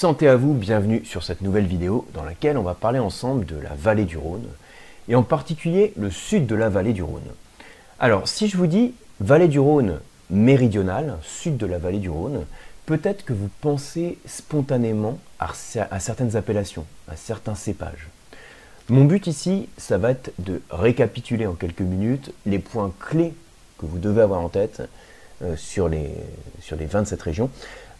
Santé à vous, bienvenue sur cette nouvelle vidéo dans laquelle on va parler ensemble de la vallée du Rhône et en particulier le sud de la vallée du Rhône. Alors si je vous dis vallée du Rhône méridionale, sud de la vallée du Rhône, peut-être que vous pensez spontanément à, certaines appellations, à certains cépages. Mon but ici, ça va être de récapituler en quelques minutes les points clés que vous devez avoir en tête sur, les, sur les 27 régions.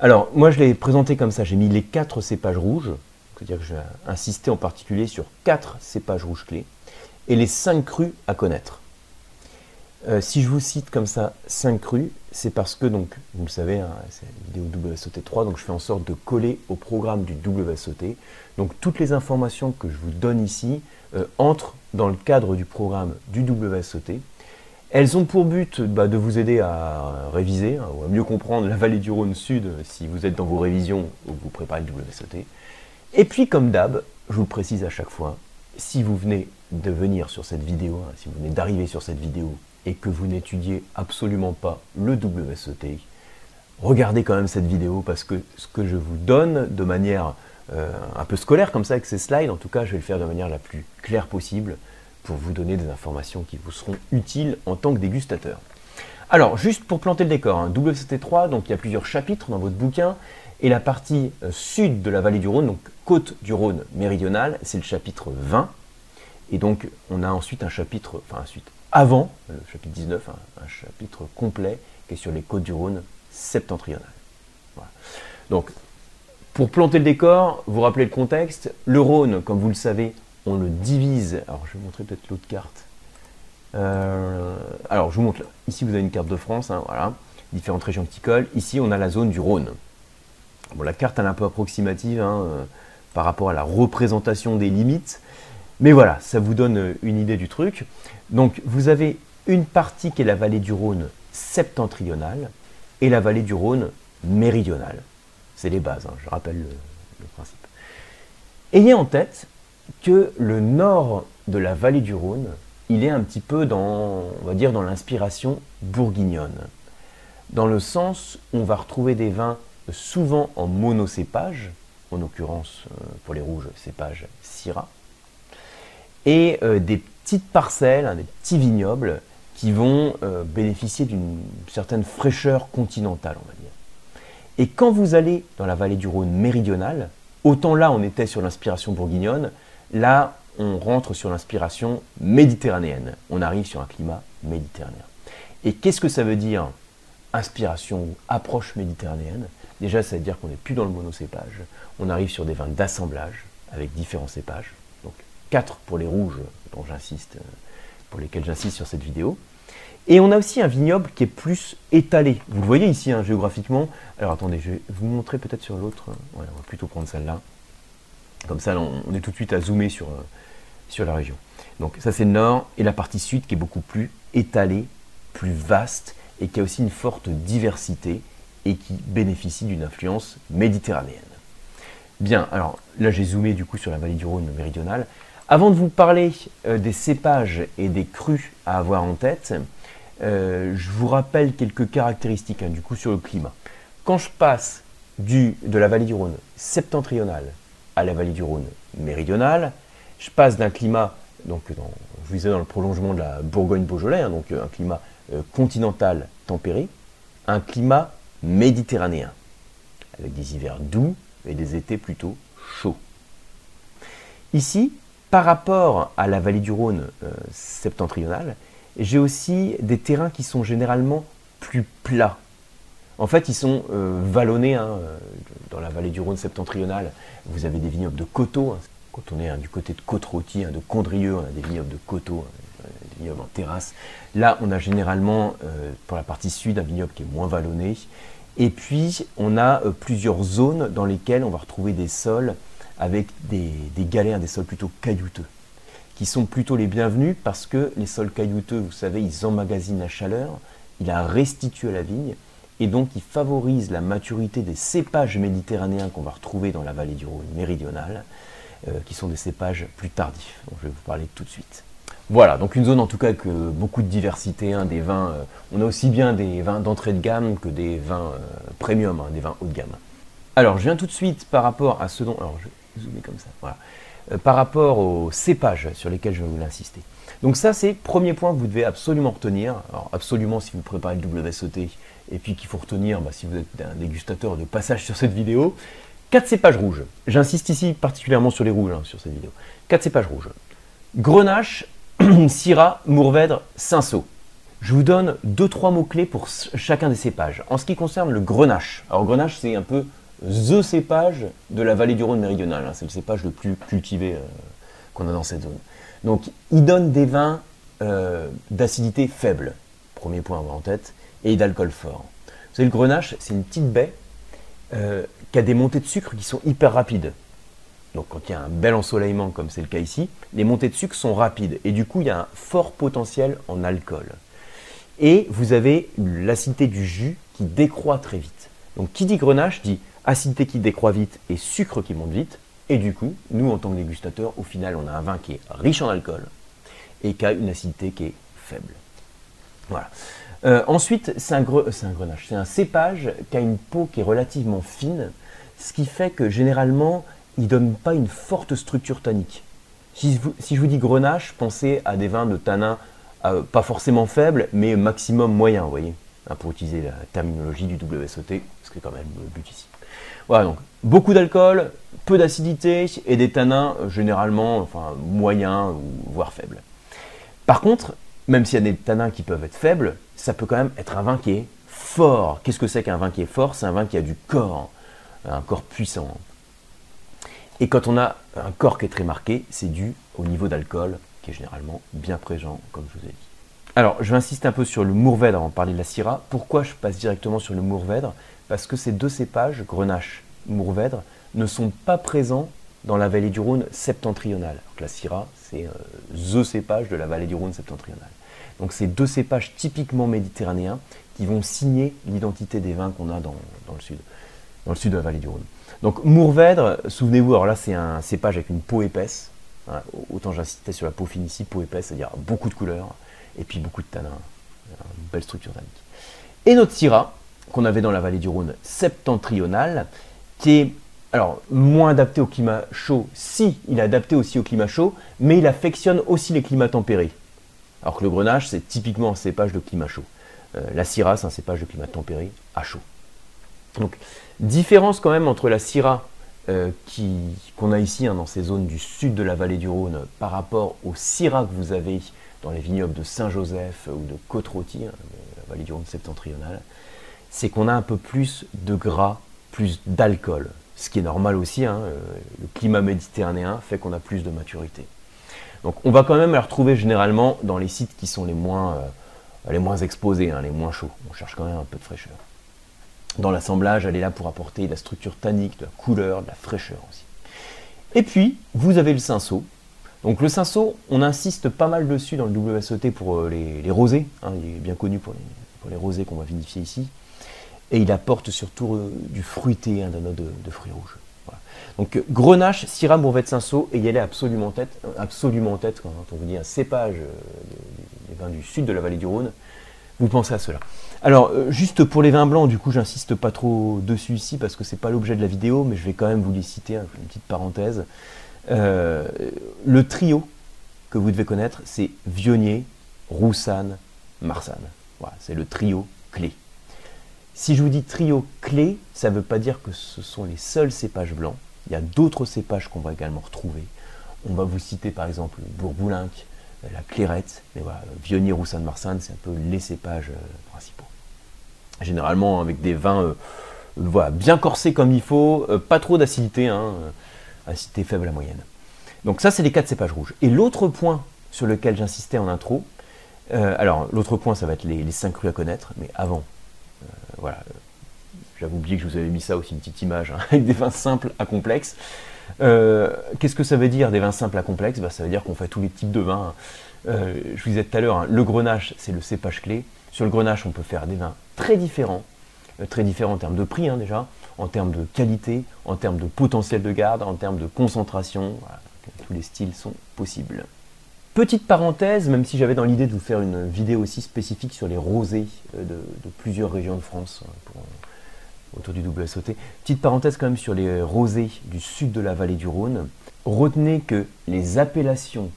Alors, moi, je l'ai présenté comme ça. J'ai mis les quatre cépages rouges. C'est-à-dire que je vais insister en particulier sur quatre cépages rouges clés et les cinq crus à connaître. Euh, si je vous cite comme ça 5 crus, c'est parce que, donc, vous le savez, hein, c'est la vidéo WSOT 3, donc je fais en sorte de coller au programme du WSOT. Donc toutes les informations que je vous donne ici euh, entrent dans le cadre du programme du WSOT. Elles ont pour but bah, de vous aider à réviser, hein, ou à mieux comprendre la vallée du Rhône Sud si vous êtes dans vos révisions ou que vous préparez le WSOT. Et puis comme d'hab, je vous le précise à chaque fois, si vous venez de venir sur cette vidéo, hein, si vous venez d'arriver sur cette vidéo et que vous n'étudiez absolument pas le WSOT, regardez quand même cette vidéo parce que ce que je vous donne de manière euh, un peu scolaire comme ça avec ces slides, en tout cas je vais le faire de manière la plus claire possible, pour vous donner des informations qui vous seront utiles en tant que dégustateur. Alors, juste pour planter le décor, hein, WCT3, donc il y a plusieurs chapitres dans votre bouquin, et la partie euh, sud de la vallée du Rhône, donc côte du Rhône méridionale, c'est le chapitre 20. Et donc, on a ensuite un chapitre, enfin ensuite, avant, le chapitre 19, hein, un chapitre complet qui est sur les côtes du Rhône septentrionales. Donc, pour planter le décor, vous rappelez le contexte, le Rhône, comme vous le savez, on le divise. Alors, je vais montrer peut-être l'autre carte. Euh, alors, je vous montre. Ici, vous avez une carte de France. Hein, voilà. Différentes régions viticoles. Ici, on a la zone du Rhône. Bon, la carte, elle est un peu approximative hein, euh, par rapport à la représentation des limites. Mais voilà, ça vous donne une idée du truc. Donc, vous avez une partie qui est la vallée du Rhône septentrionale et la vallée du Rhône méridionale. C'est les bases, hein, je rappelle le principe. Ayez en tête que le nord de la vallée du Rhône, il est un petit peu dans, va dire, dans l'inspiration bourguignonne. Dans le sens où on va retrouver des vins souvent en monocépage, en l'occurrence euh, pour les rouges, cépage Syrah, et euh, des petites parcelles, hein, des petits vignobles qui vont euh, bénéficier d'une certaine fraîcheur continentale, on va dire. Et quand vous allez dans la vallée du Rhône méridionale, autant là on était sur l'inspiration bourguignonne, Là, on rentre sur l'inspiration méditerranéenne. On arrive sur un climat méditerranéen. Et qu'est-ce que ça veut dire inspiration ou approche méditerranéenne? Déjà, ça veut dire qu'on n'est plus dans le monocépage. On arrive sur des vins d'assemblage avec différents cépages. Donc, quatre pour les rouges, dont j'insiste, euh, pour lesquels j'insiste sur cette vidéo. Et on a aussi un vignoble qui est plus étalé. Vous le voyez ici hein, géographiquement. Alors attendez, je vais vous montrer peut-être sur l'autre. on va plutôt prendre celle-là. Comme ça, on, est tout de suite à zoomer sur, euh, sur la région. Donc ça, c'est le nord, et la partie sud qui est beaucoup plus étalée, plus vaste, et qui a aussi une forte diversité, et qui bénéficie d'une influence méditerranéenne. Bien, alors là, j'ai zoomé du coup sur la vallée du Rhône méridionale. Avant de vous parler euh, des cépages et des crus à avoir en tête, euh, je vous rappelle quelques caractéristiques hein, du coup sur le climat. Quand je passe du, de la vallée du Rhône septentrionale à la vallée du Rhône méridionale. Je passe d'un climat, donc dans, je vous disais dans le prolongement de la Bourgogne-Beaujolais, hein, donc euh, un climat euh, continental tempéré, un climat méditerranéen, avec des hivers doux et des étés plutôt chauds. Ici, par rapport à la vallée du Rhône euh, septentrionale, j'ai aussi des terrains qui sont généralement plus plats, en fait, ils sont euh, vallonnés. Hein, euh, dans la vallée du Rhône septentrionale, vous avez des vignobles de coteaux. Hein. Quand on est hein, du côté de Côte-Rôtie, de Condrieux, on a des vignobles de coteaux, des vignobles en terrasse. Là, on a généralement, euh, pour la partie sud, un vignoble qui est moins vallonné. Et puis, on a plusieurs zones dans lesquelles on va retrouver des sols avec des, des galères, des sols plutôt caillouteux, qui sont plutôt les bienvenus parce que les sols caillouteux, vous savez, ils emmagasinent la chaleur, ils la restituent à la vigne, et donc qui favorise la maturité des cépages méditerranéens qu'on va retrouver dans la vallée du Rhône méridionale, euh, qui sont des cépages plus tardifs, dont je vais vous parler tout de suite. Voilà, donc une zone en tout cas avec beaucoup de diversité, hein, des vins, euh, on a aussi bien des vins d'entrée de gamme que des vins euh, premium, hein, des vins haut de gamme. Alors, je viens tout de suite par rapport à ce dont. Alors, je vais zoomer comme ça. Voilà. Par rapport aux cépages sur lesquels je vais vous insister. Donc, ça, c'est premier point que vous devez absolument retenir. Alors, absolument, si vous préparez le WSOT, et puis qu'il faut retenir, bah, si vous êtes un dégustateur de passage sur cette vidéo, quatre cépages rouges. J'insiste ici particulièrement sur les rouges hein, sur cette vidéo. Quatre cépages rouges. Grenache, Syrah, Mourvèdre, Cinsault. Je vous donne deux trois mots clés pour chacun des cépages. En ce qui concerne le Grenache, alors Grenache c'est un peu the cépage de la vallée du Rhône méridionale. Hein. C'est le cépage le plus cultivé euh, qu'on a dans cette zone. Donc il donne des vins euh, d'acidité faible, premier point à avoir en tête, et d'alcool fort. Vous savez, le Grenache, c'est une petite baie euh, qui a des montées de sucre qui sont hyper rapides. Donc quand il y a un bel ensoleillement comme c'est le cas ici, les montées de sucre sont rapides et du coup il y a un fort potentiel en alcool. Et vous avez l'acidité du jus qui décroît très vite. Donc qui dit grenache dit acidité qui décroît vite et sucre qui monte vite. Et du coup, nous en tant que dégustateurs, au final, on a un vin qui est riche en alcool et qui a une acidité qui est faible. Voilà. Euh, ensuite, c'est un, un, grenache, c'est un cépage qui a une peau qui est relativement fine, ce qui fait que généralement, il ne donne pas une forte structure tannique. Si, je vous dis grenache, pensez à des vins de tanin euh, pas forcément faibles, mais maximum moyen, vous voyez, hein, pour utiliser la terminologie du WSOT, ce qui est quand même le but ici. Voilà, donc beaucoup d'alcool, peu d'acidité et des tanins euh, généralement enfin, moyens ou voire faibles. Par contre, même s'il y a des tanins qui peuvent être faibles, ça peut quand même être un vin qui est fort. Qu'est-ce que c'est qu'un vin qui est fort? C'est un vin qui a du corps, un corps puissant. Et quand on a un corps qui est très marqué, c'est dû au niveau d'alcool qui est généralement bien présent, comme je vous ai dit. Alors, je vais insister un peu sur le Mourvèdre avant de parler de la Syrah. Pourquoi je passe directement sur le Mourvèdre? Parce que ces deux cépages, Grenache, Mourvèdre, ne sont pas présents dans la vallée du Rhône septentrionale. la Syrah, c'est euh, the cépage de la vallée du Rhône septentrionale. Donc, c'est deux cépages typiquement méditerranéens qui vont signer l'identité des vins qu'on a dans, le sud, dans le sud de la vallée du Rhône. Donc Mourvèdre, souvenez-vous, alors là c'est un cépage avec une peau épaisse. Hein, autant j'insistais sur la peau fine ici, peau épaisse, c'est-à-dire beaucoup de couleurs et puis beaucoup de tanins. Une belle structure tannique. Et notre Syrah, qu'on avait dans la vallée du Rhône septentrionale, qui est alors moins adapté au climat chaud, si il est adapté aussi au climat chaud, mais il affectionne aussi les climats tempérés. Alors que le Grenache, c'est typiquement un cépage de climat chaud. Euh, la Syrah, c'est un cépage de climat tempéré à chaud. Donc, différence quand même entre la Syrah euh, qu'on a ici hein, dans ces zones du sud de la vallée du Rhône par rapport au Syrah que vous avez dans les vignobles de Saint-Joseph ou de Côte-Rôtie, hein, la vallée du Rhône septentrionale, c'est qu'on a un peu plus de gras, plus d'alcool. Ce qui est normal aussi, hein, euh, le climat méditerranéen fait qu'on a plus de maturité. Donc on va quand même la retrouver généralement dans les sites qui sont les moins, euh, exposés, les moins chauds. On cherche quand même un peu de fraîcheur. Dans l'assemblage, elle est là pour apporter de la structure tannique, de la couleur, de la fraîcheur aussi. Et puis, vous avez le cinceau. Donc le cinceau, on insiste pas mal dessus dans le WSOT pour euh, les, rosés. Hein, il est bien connu pour les, rosés qu'on va vinifier ici. Et il apporte surtout euh, du fruité, hein, d'un de, fruits rouges. Donc Grenache, Syrah, Mourvèdre, Cinsault, et y aller absolument en tête, absolument en tête quand on vous dit un cépage euh, des vins du sud de la vallée du Rhône, vous pensez à cela. Alors, euh, juste pour les vins blancs, du coup, j'insiste pas trop dessus ici parce que c'est pas l'objet de la vidéo, mais je vais quand même vous les citer, hein, une petite parenthèse. Euh, le trio que vous devez connaître, c'est Vionnier, Roussanne, Marsanne. Voilà, c'est le trio clé. Si je vous dis trio clé, ça ne veut pas dire que ce sont les seuls cépages blancs. Il y a d'autres cépages qu'on va également retrouver. On va vous citer par exemple Bourboulinque, la clairette, mais voilà, Vionnier, Roussanne, Marsanne, c'est un peu les cépages euh, principaux. Généralement avec des vins euh, voilà, bien corsés comme il faut, euh, pas trop d'acidité, hein, acidité faible à moyenne. Donc ça, c'est les quatre cépages rouges. Et l'autre point sur lequel j'insistais en intro, alors l'autre point, ça va être les, les, cinq rues à connaître, mais avant, voilà, j'avais oublié que je vous avais mis ça aussi, une petite image, hein, avec des vins simples à complexes. Euh, qu'est-ce que ça veut dire des vins simples à complexes bah, Ça veut dire qu'on fait tous les types de vins. Euh, je vous disais tout à l'heure, hein, le grenache, c'est le cépage clé. Sur le grenache, on peut faire des vins très différents, euh, très différents en termes de prix hein, déjà, en termes de qualité, en termes de potentiel de garde, en termes de concentration. tous les styles sont possibles. Petite parenthèse, même si j'avais dans l'idée de vous faire une vidéo aussi spécifique sur les rosés de, plusieurs régions de France, autour du WSOT. Petite parenthèse quand même sur les rosés du sud de la vallée du Rhône. Retenez que les appellations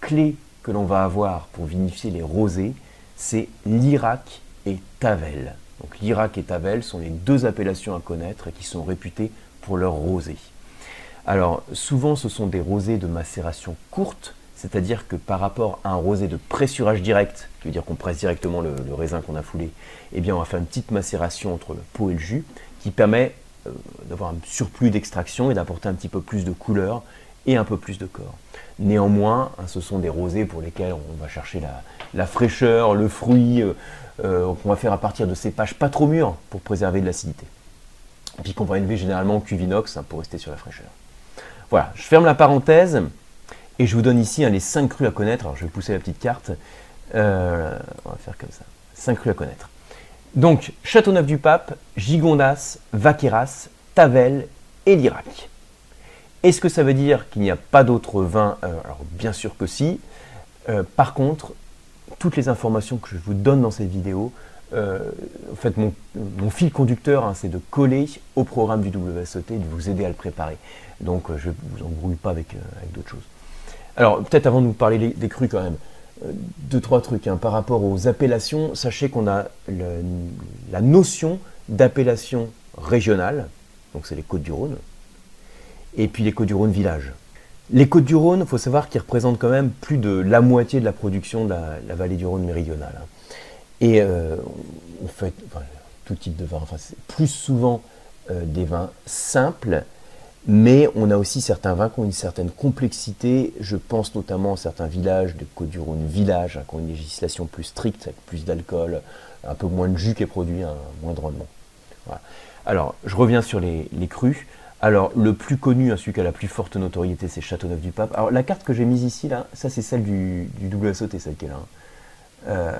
clés que l'on va avoir pour vinifier les rosés, c'est l'Irak et Tavel. Donc l'Irak et Tavel sont les deux appellations à connaître et qui sont réputées pour leur rosé. Alors souvent ce sont des rosés de macération courte, c'est-à-dire que par rapport à un rosé de pressurage direct, qui veut dire qu'on presse directement le, raisin qu'on a foulé, eh bien on va faire une petite macération entre le pot et le jus qui permet euh, d'avoir un surplus d'extraction et d'apporter un petit peu plus de couleur et un peu plus de corps. Néanmoins, hein, ce sont des rosés pour lesquels on va chercher la, fraîcheur, le fruit, euh, euh, qu'on va faire à partir de cépages pas trop mûrs pour préserver de l'acidité. Et puis qu'on va élever généralement au cuvinox hein, pour rester sur la fraîcheur. Voilà, je ferme la parenthèse et je vous donne ici hein, les 5 crus à connaître. Alors je vais pousser la petite carte. Euh, on va faire comme ça. 5 crus à connaître. Donc, Châteauneuf-du-Pape, Gigondas, Vaqueras, Tavel et Lirac. Est-ce que ça veut dire qu'il n'y a pas d'autres vins? Euh, Alors, bien sûr que si. Euh, par contre, toutes les informations que je vous donne dans cette vidéo, en fait, mon, fil conducteur, hein, c'est de coller au programme du WSOT et de vous aider à le préparer. Donc, je ne vous embrouille pas avec d'autres choses. Alors, peut-être avant de vous parler des crus quand même, euh, deux, trois trucs. Hein. Par rapport aux appellations, sachez qu'on a la notion d'appellation régionale, donc c'est les Côtes-du-Rhône, et puis les Côtes-du-Rhône village. Les Côtes-du-Rhône, il faut savoir qu'ils représentent quand même plus de la moitié de la production de la, vallée du Rhône méridionale. Hein. Et euh, on fait tout type de vin, enfin, plus souvent euh, des vins simples, mais on a aussi certains vins qui ont une certaine complexité. Je pense notamment à certains villages de Côte-du-Rhône village hein, qui ont une législation plus stricte, avec plus d'alcool, un peu moins de jus qui est produit, un moins de rendement. Alors, je reviens sur les, crus. Alors, le plus connu, hein, celui qui a la plus forte notoriété, c'est Châteauneuf-du-Pape. Alors, la carte que j'ai mise ici, là, ça c'est celle du, du WSOT, celle qui est là. Hein. Euh,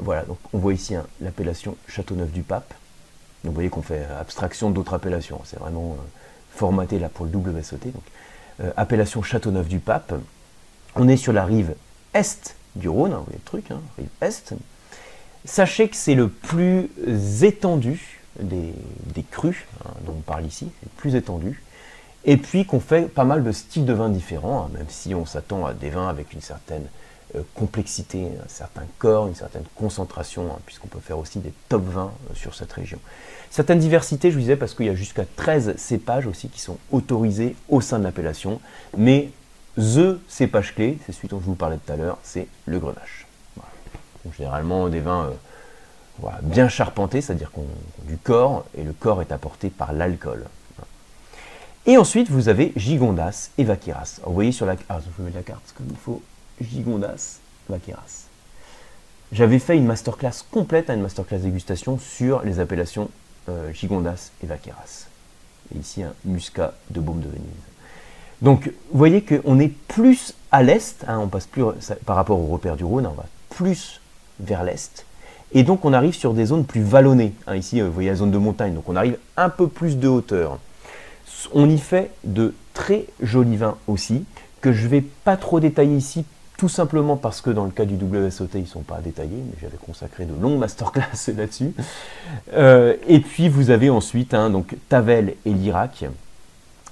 voilà, donc on voit ici l'appellation Châteauneuf-du-Pape. Donc, vous voyez qu'on fait abstraction d'autres appellations. C'est vraiment. Euh, formaté là pour le WSOT, donc euh, appellation Châteauneuf-du-Pape. On est sur la rive est du Rhône, hein, vous voyez le truc, hein, rive est. Sachez que c'est le plus étendu des, des crus hein, dont on parle ici, le plus étendu. Et puis qu'on fait pas mal de styles de vins différents, même si on s'attend à des vins avec une certaine complexité, un certain corps, une certaine concentration, puisqu'on peut faire aussi des top 20 euh, sur cette région. Certaines diversités, je vous disais, parce qu'il y a jusqu'à 13 cépages aussi qui sont autorisés au sein de l'appellation, mais THE cépage clé, c'est celui dont je vous parlais tout à l'heure, c'est le grenache. généralement des vins euh, bien charpentés, c'est-à-dire qu'on a du corps, et le corps est apporté par l'alcool. Et ensuite, vous avez Gigondas et Vaqueras. Vous voyez sur la, ah, je vous la carte, faut, Gigondas, Vaqueras. J'avais fait une masterclass complète, une masterclass dégustation sur les appellations euh, Gigondas et Vaqueras. Et ici un Muscat de Baume de Venise. Donc vous voyez qu'on est plus à l'est, hein, on passe plus par rapport au repère du Rhône, on va plus vers l'est. Et donc on arrive sur des zones plus vallonnées. Hein. ici, euh, vous voyez la zone de montagne, donc on arrive un peu plus de hauteur. On y fait de très jolis vins aussi, que je ne vais pas trop détailler ici tout simplement parce que dans le cas du WSOT, ils ne sont pas détaillés, mais j'avais consacré de longues masterclass là-dessus. Euh, et puis vous avez ensuite hein, donc Tavel et l'Irak. Donc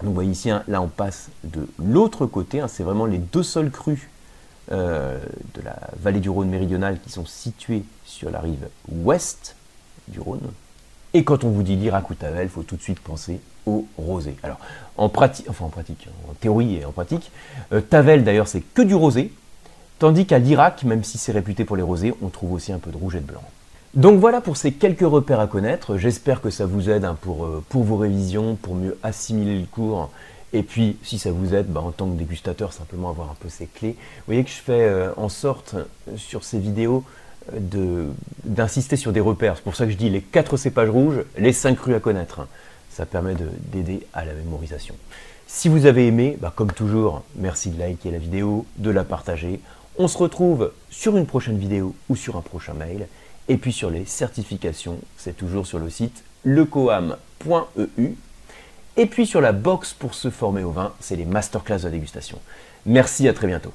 vous voyez ici, hein, là on passe de l'autre côté, hein, c'est vraiment les deux seuls crus euh, de la vallée du Rhône méridionale qui sont situés sur la rive ouest du Rhône. Et quand on vous dit l'Irak ou Tavel, il faut tout de suite penser au rosé. Alors, en pratique, enfin en pratique, en théorie et en pratique, euh, Tavel d'ailleurs c'est que du rosé, Tandis qu'à l'Irak, même si c'est réputé pour les rosés, on trouve aussi un peu de rouge et de blanc. Donc voilà pour ces quelques repères à connaître. J'espère que ça vous aide hein, pour, euh, pour vos révisions, pour mieux assimiler le cours. Et puis, si ça vous aide, bah, en tant que dégustateur, simplement avoir un peu ces clés. Vous voyez que je fais euh, en sorte, euh, sur ces vidéos, d'insister sur des repères. C'est pour ça que je dis les quatre cépages rouges, les cinq rues à connaître. Ça permet d'aider à la mémorisation. Si vous avez aimé, bah, comme toujours, merci de liker la vidéo, de la partager. On se retrouve sur une prochaine vidéo ou sur un prochain mail. Et puis sur les certifications, c'est toujours sur le site lecoam.eu. Et puis sur la box pour se former au vin, c'est les masterclass de dégustation. Merci, à très bientôt.